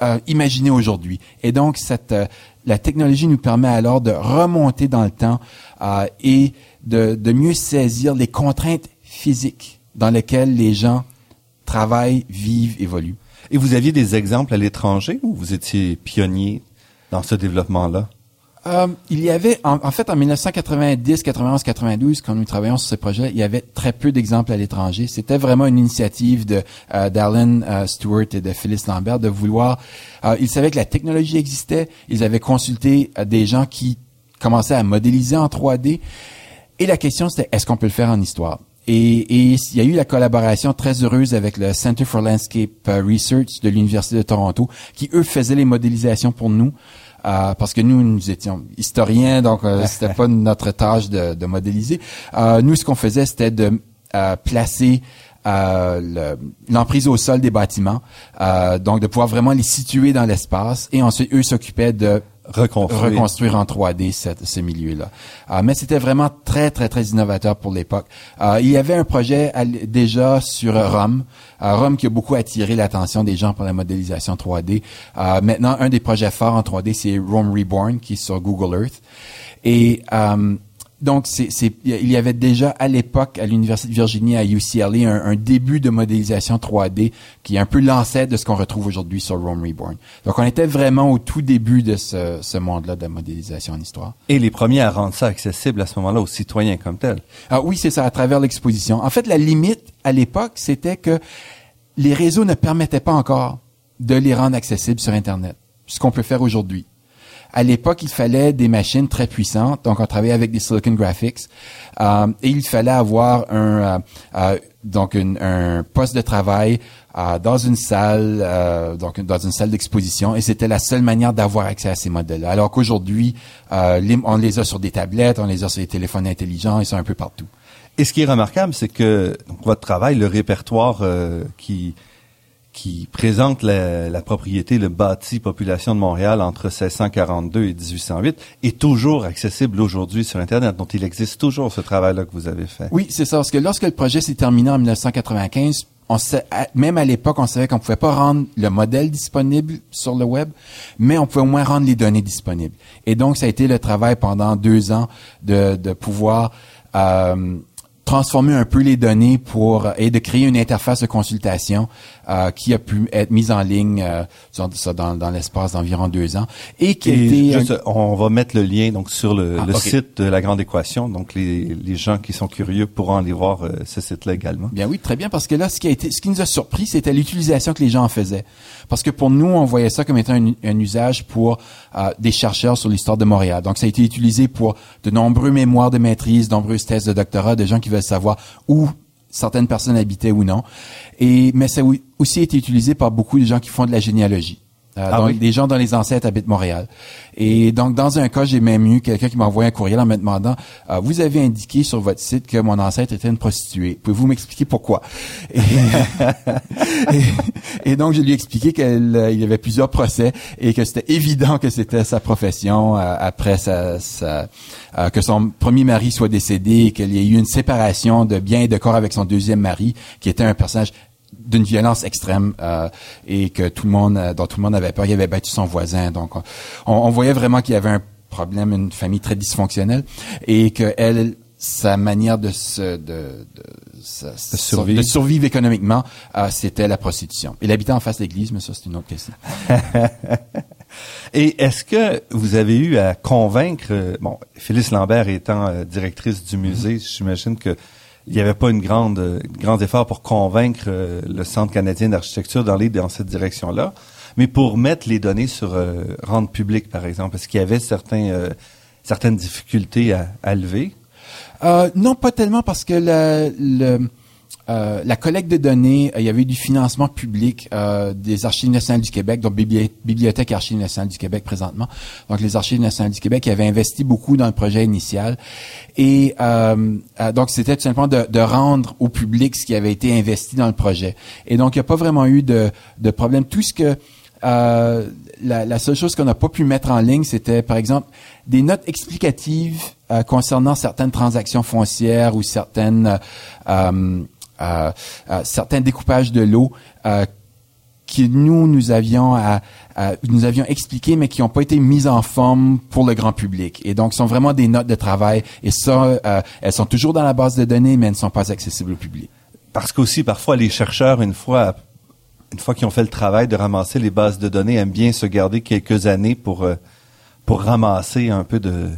euh, imaginer aujourd'hui. Et donc cette euh, la technologie nous permet alors de remonter dans le temps euh, et de, de mieux saisir les contraintes physiques dans lesquelles les gens travaillent, vivent, évoluent. Et vous aviez des exemples à l'étranger ou vous étiez pionnier dans ce développement-là? Euh, il y avait, en, fait, en 1990, 91, 92, quand nous travaillions sur ce projet, il y avait très peu d'exemples à l'étranger. C'était vraiment une initiative de euh, d'Alan euh, Stewart et de Phyllis Lambert de vouloir. Euh, ils savaient que la technologie existait. Ils avaient consulté euh, des gens qui commençaient à modéliser en 3D. Et la question, c'était est-ce qu'on peut le faire en histoire? Et, il y a eu la collaboration très heureuse avec le Center for Landscape euh, Research de l'Université de Toronto, qui eux faisaient les modélisations pour nous. Euh, parce que nous, nous étions historiens, donc euh, c'était pas notre tâche de, de modéliser. Euh, nous, ce qu'on faisait, c'était de euh, placer l'emprise au sol des bâtiments, donc de pouvoir vraiment les situer dans l'espace, et ensuite eux s'occupaient de reconstruire, en 3D ce milieu-là. Euh, mais c'était vraiment très, très, très innovateur pour l'époque. Euh, il y avait un projet déjà sur Rome, euh, Rome qui a beaucoup attiré l'attention des gens pour la modélisation 3D. maintenant, un des projets forts en 3D, c'est Rome Reborn, qui est sur Google Earth. Et donc, c'est, il y avait déjà à l'époque à l'Université de Virginie à UCLA un, début de modélisation 3D qui est un peu l'ancêtre de ce qu'on retrouve aujourd'hui sur Rome Reborn. Donc, on était vraiment au tout début de ce, ce monde-là de modélisation en histoire. Et les premiers à rendre ça accessible à ce moment-là aux citoyens comme tel. Ah oui, c'est ça, à travers l'exposition. En fait, la limite à l'époque, c'était que les réseaux ne permettaient pas encore de les rendre accessibles sur Internet, ce qu'on peut faire aujourd'hui. À l'époque, il fallait des machines très puissantes, donc on travaillait avec des Silicon Graphics, euh, et il fallait avoir un euh, euh, donc un poste de travail dans une salle, donc dans une salle d'exposition, et c'était la seule manière d'avoir accès à ces modèles-là. Alors qu'aujourd'hui, on les a sur des tablettes, on les a sur des téléphones intelligents, ils sont un peu partout. Et ce qui est remarquable, c'est que votre travail, le répertoire qui qui présente la, propriété, le bâti population de Montréal entre 1642 et 1808 est toujours accessible aujourd'hui sur Internet. Donc, il existe toujours ce travail-là que vous avez fait. Oui, c'est ça. Parce que lorsque le projet s'est terminé en 1995, on sait, même à l'époque, on savait qu'on pouvait pas rendre le modèle disponible sur le web, mais on pouvait au moins rendre les données disponibles. Et donc, ça a été le travail pendant deux ans de, de pouvoir euh, transformer un peu les données pour et de créer une interface de consultation euh, qui a pu être mise en ligne euh, dans, dans l'espace d'environ deux ans et qui était on va mettre le lien donc sur le, ah, site de la grande équation. Donc les, les gens qui sont curieux pourront aller voir euh, ce site-là également. Bien oui, très bien parce que là ce qui a été ce qui nous a surpris c'était l'utilisation que les gens en faisaient. Parce que pour nous on voyait ça comme étant un, un usage pour euh, des chercheurs sur l'histoire de Montréal. Donc ça a été utilisé pour de nombreux mémoires de maîtrise, de nombreuses thèses de doctorat de gens qui veulent savoir où certaines personnes habitaient ou non. Et mais ça a aussi été utilisé par beaucoup de gens qui font de la généalogie. Euh, ah donc, Des gens dans les ancêtres habitent Montréal. Et donc, dans un cas, j'ai même eu quelqu'un qui m'a envoyé un courriel en me demandant euh, Vous avez indiqué sur votre site que mon ancêtre était une prostituée. Pouvez-vous m'expliquer pourquoi? Et, donc, je lui ai expliqué qu'il euh, y avait plusieurs procès et que c'était évident que c'était sa profession après sa, que son premier mari soit décédé et qu'il y ait eu une séparation de biens et de corps avec son deuxième mari, qui était un personnage d'une violence extrême euh, et que tout le monde euh, dont tout le monde avait peur. Il avait battu son voisin, donc on, on voyait vraiment qu'il y avait un problème, une famille très dysfonctionnelle et que elle sa manière de se de, de, survivre. de survivre. économiquement, euh, c'était la prostitution. Il habitait en face de l'église, mais ça c'est une autre question. Et est-ce que vous avez eu à convaincre, bon, Phyllis Lambert étant directrice du musée, j'imagine que il n'y avait pas une grande, grand effort pour convaincre euh, le Centre canadien d'architecture d'aller dans cette direction-là, mais pour mettre les données sur euh, rendre public, par exemple, parce qu'il y avait certains, euh, certaines difficultés à, à lever? Euh, non, pas tellement, parce que le, le euh, la collecte de données, euh, il y avait eu du financement public euh, des Archives nationales du Québec, donc Bibliothèque et Archives nationales du Québec présentement. Donc les Archives nationales du Québec avaient investi beaucoup dans le projet initial. Et donc c'était tout simplement de, rendre au public ce qui avait été investi dans le projet. Et donc il n'y a pas vraiment eu de, de problème. Tout ce que la, la, seule chose qu'on n'a pas pu mettre en ligne, c'était par exemple des notes explicatives concernant certaines transactions foncières ou certaines euh, euh, certains découpages de l'eau euh, que nous nous avions à, nous avions expliqué mais qui n'ont pas été mis en forme pour le grand public. Et donc sont vraiment des notes de travail. Et ça elles sont toujours dans la base de données mais elles ne sont pas accessibles au public. Parce qu'aussi parfois les chercheurs une fois une fois qu'ils ont fait le travail de ramasser les bases de données aiment bien se garder quelques années pour pour ramasser un peu de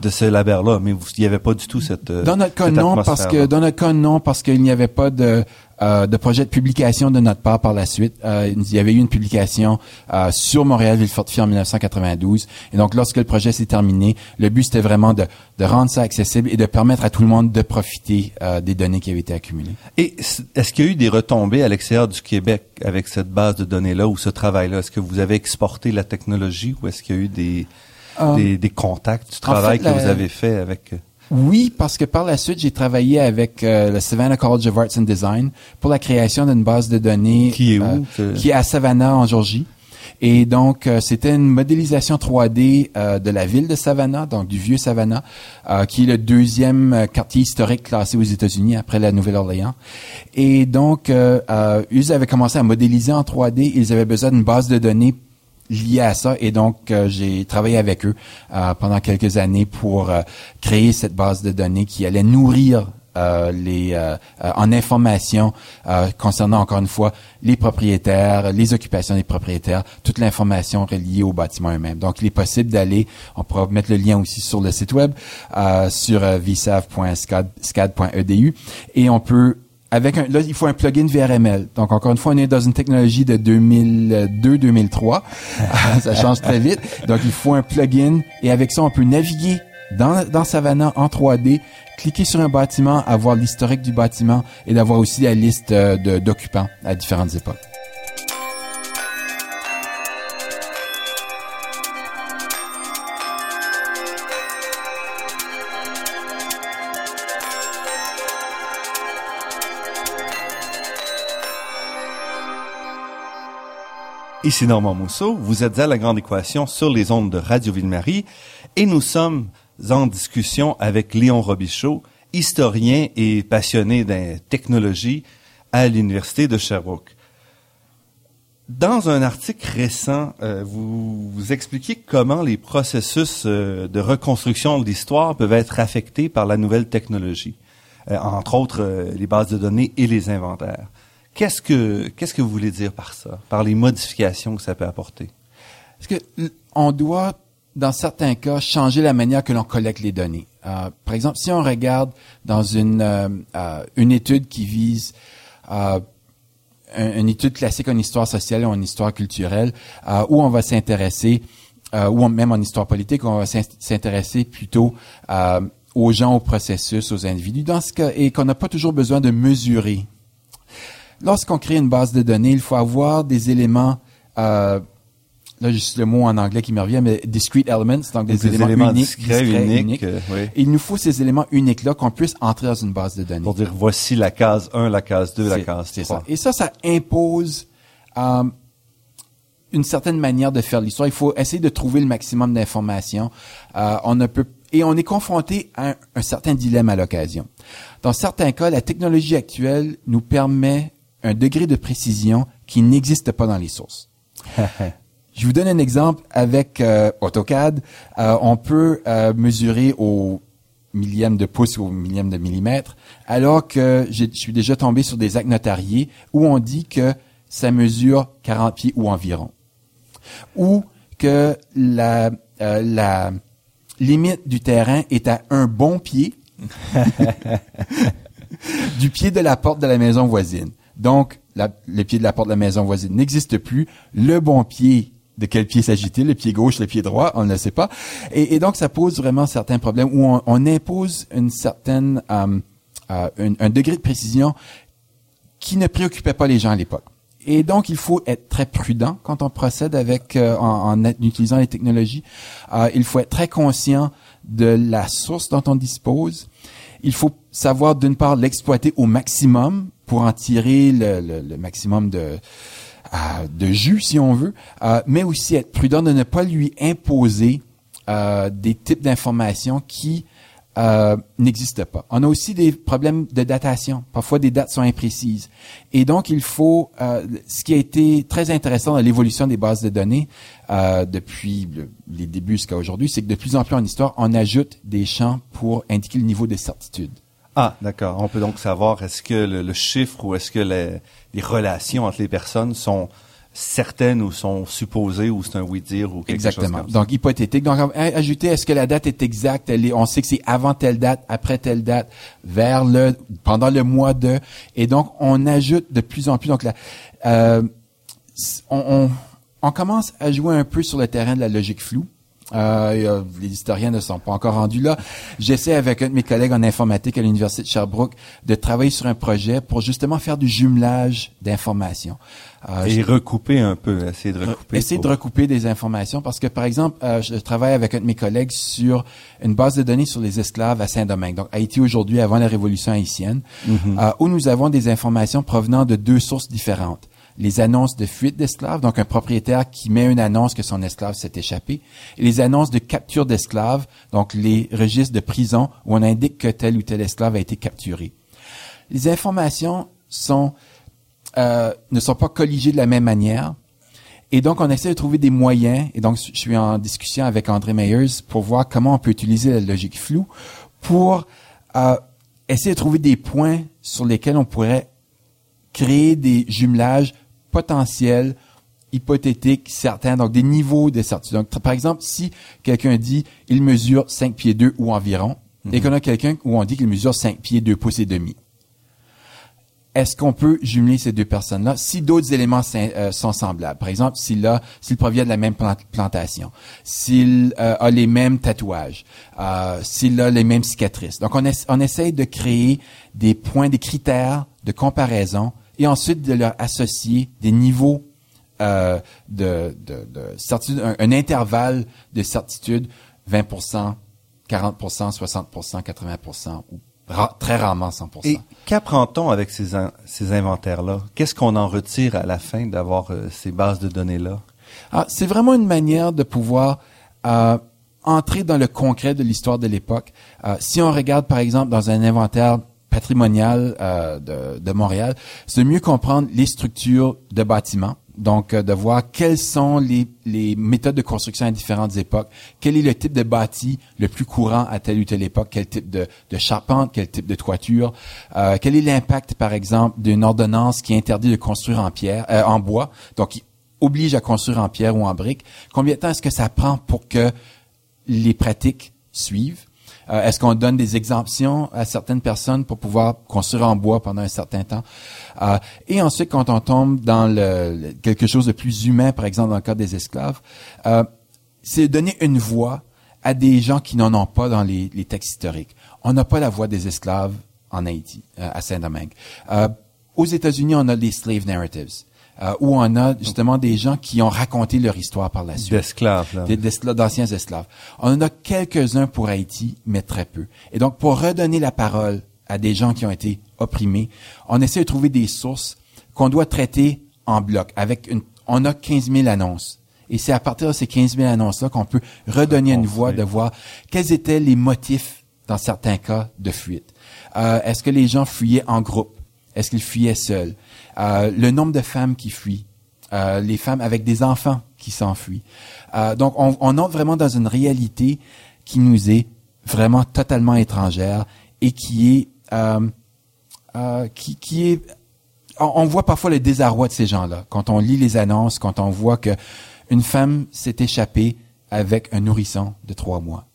de ce labeur-là, mais il n'y avait pas du tout cette euh, Dans notre cas, non, parce que dans notre cas, non, parce qu'il n'y avait pas de euh, de projet de publication de notre part par la suite. Euh, il y avait eu une publication euh, sur Montréal Villefortifié en 1992. Et donc, lorsque le projet s'est terminé, le but c'était vraiment de, de rendre ça accessible et de permettre à tout le monde de profiter euh, des données qui avaient été accumulées. Et est-ce qu'il y a eu des retombées à l'extérieur du Québec avec cette base de données-là ou ce travail-là? Est-ce que vous avez exporté la technologie ou est-ce qu'il y a eu des euh, des, contacts, du travail que vous avez fait avec... Euh, oui, parce que par la suite, j'ai travaillé avec euh, le Savannah College of Arts and Design pour la création d'une base de données qui est où Qui est à Savannah en Georgie. Et donc, c'était une modélisation 3D de la ville de Savannah, donc du vieux Savannah, qui est le deuxième quartier historique classé aux États-Unis après la Nouvelle-Orléans. Et donc, ils avaient commencé à modéliser en 3D. Ils avaient besoin d'une base de données lié à ça et donc euh, j'ai travaillé avec eux euh, pendant quelques années pour euh, créer cette base de données qui allait nourrir les en information concernant encore une fois les propriétaires, les occupations des propriétaires, toute l'information reliée au bâtiment eux-mêmes. Donc il est possible d'aller, on pourra mettre le lien aussi sur le site web sur vsav.scad.edu et on peut avec un, là, il faut un plugin VRML. Donc, encore une fois, on est dans une technologie de 2002-2003. ça change très vite. Donc, il faut un plugin. Et avec ça, on peut naviguer dans, dans Savannah en 3D, cliquer sur un bâtiment, avoir l'historique du bâtiment et d'avoir aussi la liste euh, d'occupants à différentes époques. Ici Normand Mousseau, vous êtes à La Grande Équation sur les ondes de Radio Ville-Marie et nous sommes en discussion avec Léon Robichaud, historien et passionné de technologie à l'Université de Sherbrooke. Dans un article récent, euh, vous, expliquez comment les processus euh, de reconstruction de l'histoire peuvent être affectés par la nouvelle technologie. euh, entre autres les bases de données et les inventaires. Qu'est-ce que qu'est-ce que vous voulez dire par ça, par les modifications que ça peut apporter? Parce que on doit, dans certains cas, changer la manière que l'on collecte les données? Euh, par exemple, si on regarde dans une une étude qui vise une étude classique en histoire sociale ou en histoire culturelle, où on va s'intéresser, ou même en histoire politique, où on va s'intéresser plutôt aux gens, au processus, aux individus, dans ce cas, et qu'on n'a pas toujours besoin de mesurer. Lorsqu'on crée une base de données, il faut avoir des éléments, euh, là, juste le mot en anglais qui me revient, mais discrete elements, donc des, éléments, uniques, uniques. Euh, Il nous faut ces éléments uniques-là qu'on puisse entrer dans une base de données. Pour dire, voici la case 1, la case 2, la case 3. Ça. Et ça, ça impose euh, une certaine manière de faire l'histoire. Il faut essayer de trouver le maximum d'informations. Euh, on ne peut et on est confronté à un, certain dilemme à l'occasion. Dans certains cas, la technologie actuelle nous permet un degré de précision qui n'existe pas dans les sources. Je vous donne un exemple avec euh, AutoCAD. Euh, on peut euh, mesurer au millième de pouce ou au millième de millimètre, alors que je suis déjà tombé sur des actes notariés où on dit que ça mesure 40 pieds ou environ. Ou que la, la limite du terrain est à un bon pied du pied de la porte de la maison voisine. Donc, le pied de la porte de la maison voisine n'existe plus. Le bon pied, de quel pied s'agit-il? Le pied gauche, le pied droit? On ne le sait pas. Et, donc, ça pose vraiment certains problèmes où on, impose une certaine, euh, euh, un degré de précision qui ne préoccupait pas les gens à l'époque. Et donc, il faut être très prudent quand on procède avec euh, en, utilisant les technologies. Euh, il faut être très conscient de la source dont on dispose. Il faut savoir d'une part l'exploiter au maximum pour en tirer le, maximum de euh, jus, si on veut, mais aussi être prudent de ne pas lui imposer des types d'informations qui euh, n'existe pas. On a aussi des problèmes de datation. Parfois, des dates sont imprécises. Et donc, il faut, euh, ce qui a été très intéressant dans l'évolution des bases de données euh, depuis les débuts jusqu'à aujourd'hui, c'est que de plus en plus en histoire, on ajoute des champs pour indiquer le niveau de certitude. Ah, d'accord. On peut donc savoir est-ce que le, chiffre ou est-ce que les, les relations entre les personnes sont certaines ou sont supposées ou c'est un oui-dire ou quelque Exactement. chose comme ça? Donc, hypothétique. Donc, ajouter, est-ce que la date est exacte? Elle est, on sait que c'est avant telle date, après telle date, vers le, pendant le mois de. Et donc, on ajoute de plus en plus. Donc, là, euh, on, on, on commence à jouer un peu sur le terrain de la logique floue. Euh, les historiens ne sont pas encore rendus là. J'essaie avec un de mes collègues en informatique à l'université de Sherbrooke de travailler sur un projet pour justement faire du jumelage d'informations. Euh, Et recouper un peu, essayer de recouper. Essayer de recouper des informations parce que par exemple, euh, je travaille avec un de mes collègues sur une base de données sur les esclaves à Saint-Domingue, donc Haïti aujourd'hui avant la révolution haïtienne, mm-hmm. euh, où nous avons des informations provenant de deux sources différentes les annonces de fuite d'esclaves, donc un propriétaire qui met une annonce que son esclave s'est échappé, et les annonces de capture d'esclaves, donc les registres de prison où on indique que tel ou tel esclave a été capturé. Les informations euh, ne sont pas colligées de la même manière. Et donc, on essaie de trouver des moyens, et donc je suis en discussion avec André Meyers pour voir comment on peut utiliser la logique floue pour euh, essayer de trouver des points sur lesquels on pourrait créer des jumelages potentiels, hypothétiques, certains, donc des niveaux de certitude. Donc, par exemple, si quelqu'un dit il mesure 5 pieds 2 ou environ, et mhm. qu'on a quelqu'un où on dit qu'il mesure 5 pieds 2 pouces et demi, est-ce qu'on peut jumeler ces deux personnes-là si d'autres éléments euh, sont semblables? Par exemple, s'il a, s'il provient de la même plantation, s'il euh, a les mêmes tatouages, euh, s'il a les mêmes cicatrices. Donc, on, on essaye de créer des points, des critères de comparaison et ensuite de leur associer des niveaux euh, de, de, de, certitude, un, intervalle de certitude, 20% 40% 60% 80% ou très rarement 100% Et qu'apprend-on avec ces, ces inventaires-là? Qu'est-ce qu'on en retire à la fin d'avoir euh, ces bases de données-là? Ah, c'est vraiment une manière de pouvoir euh, entrer dans le concret de l'histoire de l'époque. Euh, si on regarde, par exemple, dans un inventaire patrimonial euh, de, Montréal, c'est de mieux comprendre les structures de bâtiments. Donc, euh, de voir quelles sont les, méthodes de construction à différentes époques, quel est le type de bâti le plus courant à telle ou telle époque, quel type de, charpente, quel type de toiture, euh, quel est l'impact, par exemple, d'une ordonnance qui interdit de construire en pierre, en bois, donc qui oblige à construire en pierre ou en brique. Combien de temps est-ce que ça prend pour que les pratiques suivent? Euh, Est-ce qu'on donne des exemptions à certaines personnes pour pouvoir construire en bois pendant un certain temps? Euh, et ensuite, quand on tombe dans quelque chose de plus humain, par exemple dans le cas des esclaves, euh, c'est donner une voix à des gens qui n'en ont pas dans les, les textes historiques. On n'a pas la voix des esclaves en Haïti, euh, à Saint-Domingue. Euh, aux États-Unis, on a les slave narratives, euh, où on a justement des gens qui ont raconté leur histoire par la suite D'esclaves, d'anciens esclaves. On en a quelques-uns pour Haïti, mais très peu. Et donc, pour redonner la parole à des gens qui ont été opprimés, on essaie de trouver des sources qu'on doit traiter en bloc. Avec une, on a 15 000 annonces. Et c'est à partir de ces 15 000 annonces-là qu'on peut redonner une voix, de voir quels étaient les motifs, dans certains cas, de fuite. Euh, Est-ce que les gens fuyaient en groupe? Est-ce qu'ils fuyaient seuls? Euh, le nombre de femmes qui fuient euh, les femmes avec des enfants qui s'enfuient. Euh, donc, on, on entre vraiment dans une réalité qui nous est vraiment totalement étrangère et qui est, euh, euh, qui, qui est, on, voit parfois le désarroi de ces gens-là quand on lit les annonces, quand on voit que une femme s'est échappée avec un nourrisson de trois mois.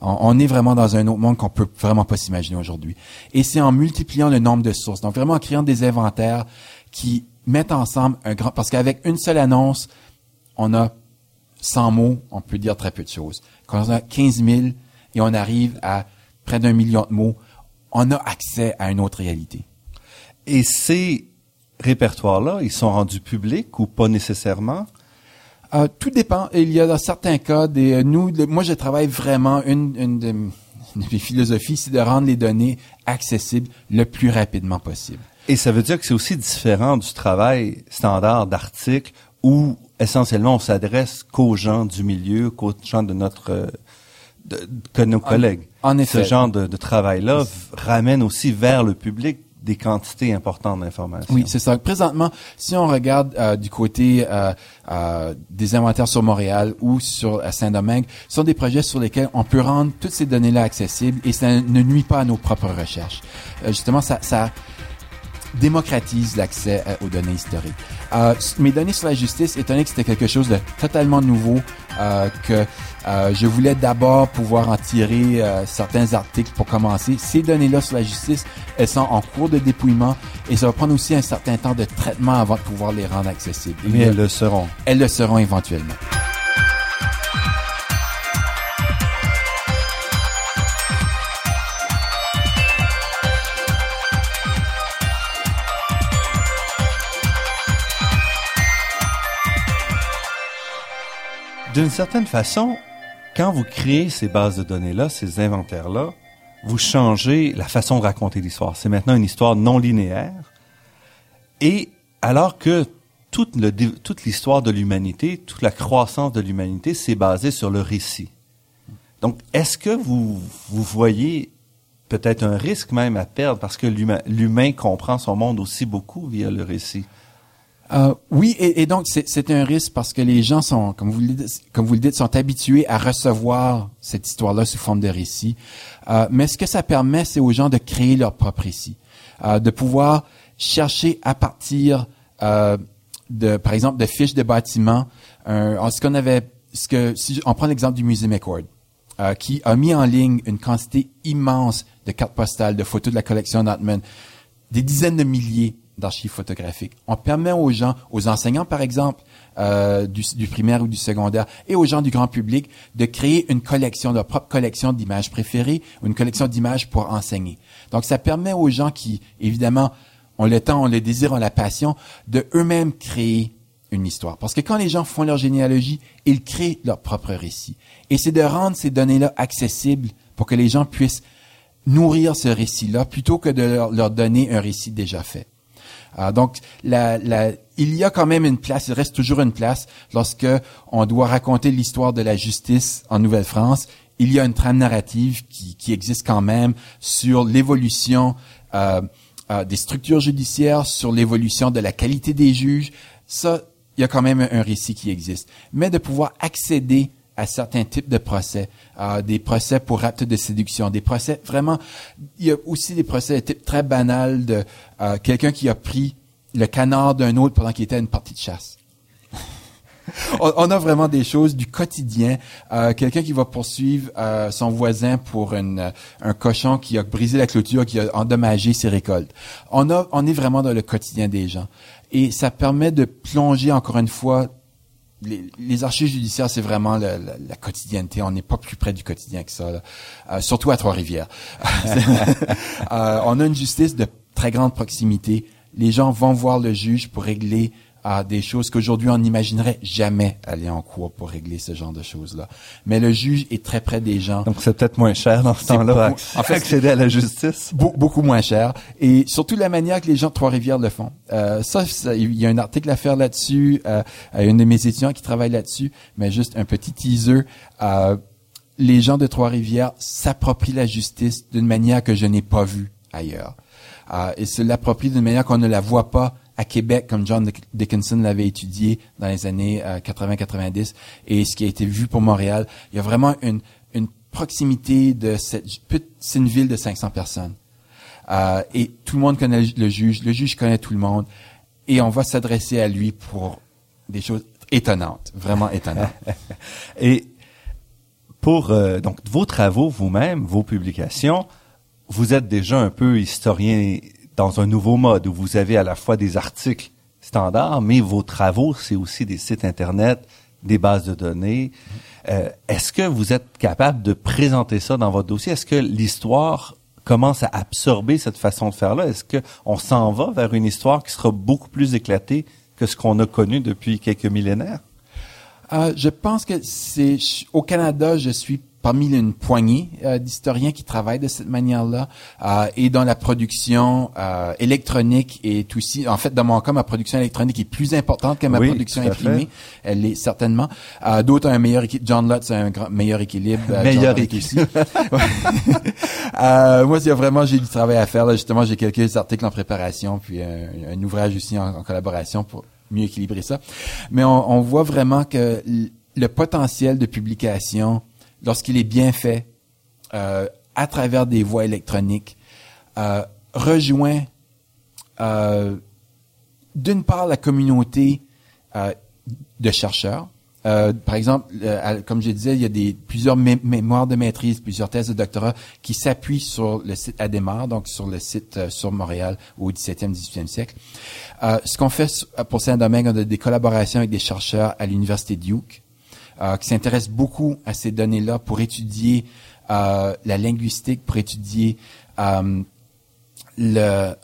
On, on est vraiment dans un autre monde qu'on peut vraiment pas s'imaginer aujourd'hui. Et c'est en multipliant le nombre de sources, donc vraiment en créant des inventaires qui mettent ensemble un grand... Parce qu'avec une seule annonce, on a 100 mots, on peut dire très peu de choses. Quand on a 15 000 et on arrive à près d'un million de mots, on a accès à une autre réalité. Et ces répertoires-là, ils sont rendus publics ou pas nécessairement? Euh, tout dépend. Il y a dans certains cas des euh, nous. le- moi, je travaille vraiment une, une de m- de mes philosophies, c'est de rendre les données accessibles le plus rapidement possible. Et ça veut dire que c'est aussi différent du travail standard d'article où essentiellement on s'adresse qu'aux gens du milieu, qu'aux gens de notre euh, de- que nos collègues. en effet. Ce genre de, de travail-là ramène aussi vers le public des quantités importantes d'informations. Oui, c'est ça. Présentement, si on regarde euh, du côté euh, euh, des inventaires sur Montréal ou sur à Saint-Domingue, ce sont des projets sur lesquels on peut rendre toutes ces données-là accessibles et ça ne nuit pas à nos propres recherches. Euh, justement, ça, ça démocratise l'accès euh, aux données historiques. Euh, mes données sur la justice, étant donné que c'était quelque chose de totalement nouveau, euh, que euh, je voulais d'abord pouvoir en tirer euh, certains articles pour commencer. Ces données-là sur la justice, elles sont en cours de dépouillement et ça va prendre aussi un certain temps de traitement avant de pouvoir les rendre accessibles. Mais elles le seront. elles le seront éventuellement. D'une certaine façon, quand vous créez ces bases de données-là, ces inventaires-là, vous changez la façon de raconter l'histoire. C'est maintenant une histoire non linéaire. Et alors que toute, l'histoire de l'humanité, toute la croissance de l'humanité, c'est basé sur le récit. Donc, est-ce que vous, voyez peut-être un risque même à perdre parce que l'humain comprend son monde aussi beaucoup via le récit? Euh, oui, et, et donc c'est un risque parce que les gens sont, comme vous le dites, comme vous le dites, sont habitués à recevoir cette histoire-là sous forme de récit. Euh, mais ce que ça permet, c'est aux gens de créer leur propre récit, euh, de pouvoir chercher à partir euh, de, par exemple, de fiches de bâtiments. Un, ce qu'on avait, ce que, si on prend l'exemple du musée McCord, euh, qui a mis en ligne une quantité immense de cartes postales, de photos de la collection Notman, des dizaines de milliers d'archives photographiques. On permet aux gens, aux enseignants par exemple, euh, du, primaire ou du secondaire, et aux gens du grand public, de créer une collection, leur propre collection d'images préférées, une collection d'images pour enseigner. Donc ça permet aux gens qui, évidemment, ont le temps, ont le désir, ont la passion, de eux-mêmes créer une histoire. Parce que quand les gens font leur généalogie, ils créent leur propre récit. Et c'est de rendre ces données-là accessibles pour que les gens puissent nourrir ce récit-là plutôt que de leur donner un récit déjà fait. Euh, donc, la, la, il y a quand même une place, il reste toujours une place lorsque on doit raconter l'histoire de la justice en Nouvelle-France. Il y a une trame narrative qui, qui existe quand même sur l'évolution euh, euh, des structures judiciaires, sur l'évolution de la qualité des juges. Ça, il y a quand même un récit qui existe. Mais de pouvoir accéder à certains types de procès, euh, des procès pour actes de séduction, des procès vraiment, il y a aussi des procès de type très banal de euh, quelqu'un qui a pris le canard d'un autre pendant qu'il était à une partie de chasse. on, on a vraiment des choses du quotidien. Euh, quelqu'un qui va poursuivre son voisin pour une, un cochon qui a brisé la clôture, qui a endommagé ses récoltes. On a, on est vraiment dans le quotidien des gens. Et ça permet de plonger encore une fois les, les, archives judiciaires, c'est vraiment la, la, la quotidienneté. On n'est pas plus près du quotidien que ça, euh, surtout à Trois-Rivières. euh, on a une justice de très grande proximité. Les gens vont voir le juge pour régler à des choses qu'aujourd'hui on n'imaginerait jamais aller en cours pour régler ce genre de choses-là. Mais le juge est très près des gens. Donc c'est peut-être moins cher dans ce temps-là en fait, accéder à la justice? beaucoup moins cher. Et surtout la manière que les gens de Trois-Rivières le font. Euh, ça, il y a un article à faire là-dessus. Euh, une de mes étudiants qui travaille là-dessus. Mais juste un petit teaser. Euh, les gens de Trois-Rivières s'approprient la justice d'une manière que je n'ai pas vue ailleurs. Euh, et se l'approprient d'une manière qu'on ne la voit pas à Québec, comme John Dickinson l'avait étudié dans les années euh, 80-90, et ce qui a été vu pour Montréal, il y a vraiment une, une proximité de cette... Une ville de 500 personnes. Euh, et tout le monde connaît le juge, le juge connaît tout le monde, et on va s'adresser à lui pour des choses étonnantes, vraiment étonnantes. et pour euh, donc vos travaux vous-même, vos publications, vous êtes déjà un peu historien dans un nouveau mode où vous avez à la fois des articles standards, mais vos travaux, c'est aussi des sites Internet, des bases de données. Euh, Est-ce que vous êtes capable de présenter ça dans votre dossier? Est-ce que l'histoire commence à absorber cette façon de faire-là? Est-ce qu'on s'en va vers une histoire qui sera beaucoup plus éclatée que ce qu'on a connu depuis quelques millénaires? Euh, je pense que c'est au Canada, je suis parmi une poignée euh, d'historiens qui travaillent de cette manière-là euh, et dans la production euh, électronique est aussi. En fait dans mon cas ma production électronique est plus importante que ma oui, production imprimée. Elle est certainement. Euh, d'autres ont un meilleur équilibre John Lutz a un grand, meilleur équilibre meilleur équilibre moi il y a vraiment j'ai du travail à faire là, justement. J'ai quelques articles en préparation puis un, un ouvrage aussi en, en, collaboration pour mieux équilibrer ça. Mais on, on voit vraiment que le potentiel de publication lorsqu'il est bien fait, euh, à travers des voies électroniques, euh, rejoint euh, d'une part la communauté de chercheurs. Par exemple, comme je disais, il y a des plusieurs mé mémoires de maîtrise, plusieurs thèses de doctorat qui s'appuient sur le site Ademar, donc sur le site sur Montréal au 17e, 18e siècle. ce qu'on fait pour Saint-Domingue, on a des collaborations avec des chercheurs à l'université Duke, euh, qui s'intéresse beaucoup à ces données-là pour étudier euh, la linguistique, pour étudier euh, le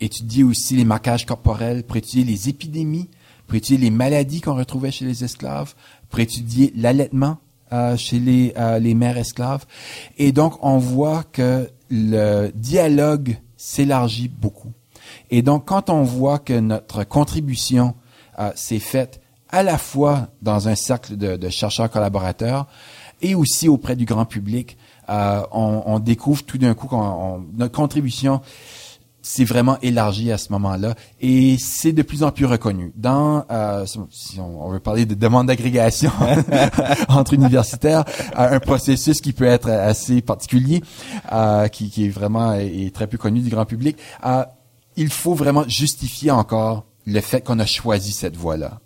étudier aussi les marquages corporels, pour étudier les épidémies, pour étudier les maladies qu'on retrouvait chez les esclaves, pour étudier l'allaitement euh, chez les, euh, les mères esclaves. Et donc, on voit que le dialogue s'élargit beaucoup. Et donc, quand on voit que notre contribution euh, s'est faite à la fois dans un cercle de, de chercheurs collaborateurs et aussi auprès du grand public, euh, on, on, découvre tout d'un coup qu'on notre contribution s'est vraiment élargie à ce moment-là et c'est de plus en plus reconnu. Dans, euh, si on, on, veut parler de demande d'agrégation entre universitaires, euh, un processus qui peut être assez particulier, euh, qui, qui, est vraiment est très peu connu du grand public, euh, il faut vraiment justifier encore le fait qu'on a choisi cette voie-là.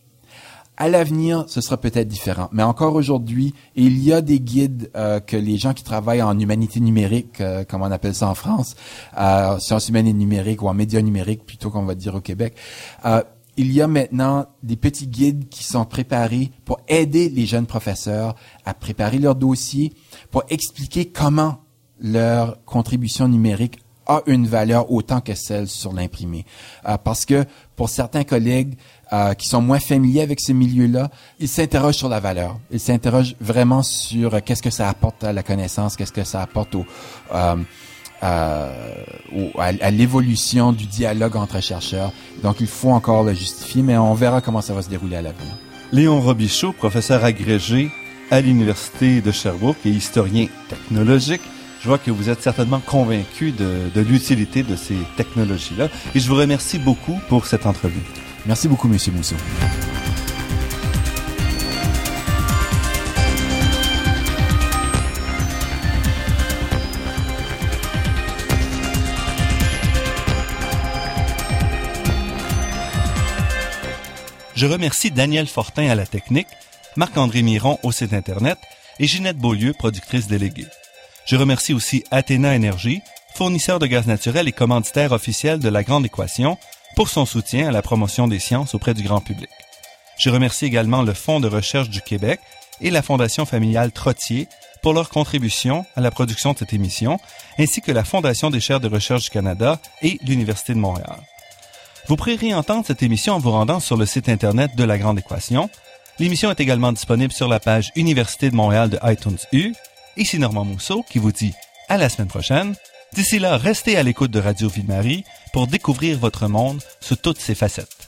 À l'avenir, ce sera peut-être différent. Mais encore aujourd'hui, il y a des guides euh, que les gens qui travaillent en humanité numérique, euh, comme on appelle ça en France, euh, sciences humaines et numériques ou en médias numériques plutôt qu'on va dire au Québec, euh, il y a maintenant des petits guides qui sont préparés pour aider les jeunes professeurs à préparer leurs dossiers, pour expliquer comment leur contribution numérique a une valeur autant que celle sur l'imprimé. Euh, parce que pour certains collègues, euh, qui sont moins familiers avec ce milieu-là, ils s'interrogent sur la valeur. Ils s'interrogent vraiment sur euh, qu'est-ce que ça apporte à la connaissance, qu'est-ce que ça apporte au, euh, au, à, à l'évolution du dialogue entre chercheurs. Donc, il faut encore le justifier, mais on verra comment ça va se dérouler à l'avenir. Léon Robichaud, professeur agrégé à l'Université de Sherbrooke et historien technologique. Je vois que vous êtes certainement convaincu de, de l'utilité de ces technologies-là et je vous remercie beaucoup pour cette entrevue. Merci beaucoup, Monsieur Mousseau. Je remercie Daniel Fortin à la technique, Marc-André Miron au site Internet et Ginette Beaulieu, productrice déléguée. Je remercie aussi Athéna Énergie, fournisseur de gaz naturel et commanditaire officiel de la Grande Équation, pour son soutien à la promotion des sciences auprès du grand public. Je remercie également le Fonds de recherche du Québec et la Fondation familiale Trottier pour leur contribution à la production de cette émission, ainsi que la Fondation des chaires de recherche du Canada et l'Université de Montréal. Vous pourrez réentendre cette émission en vous rendant sur le site Internet de La Grande Équation. L'émission est également disponible sur la page Université de Montréal de iTunes U. Ici Normand Mousseau qui vous dit à la semaine prochaine. D'ici là, restez à l'écoute de Radio Ville-Marie pour découvrir votre monde sous toutes ses facettes.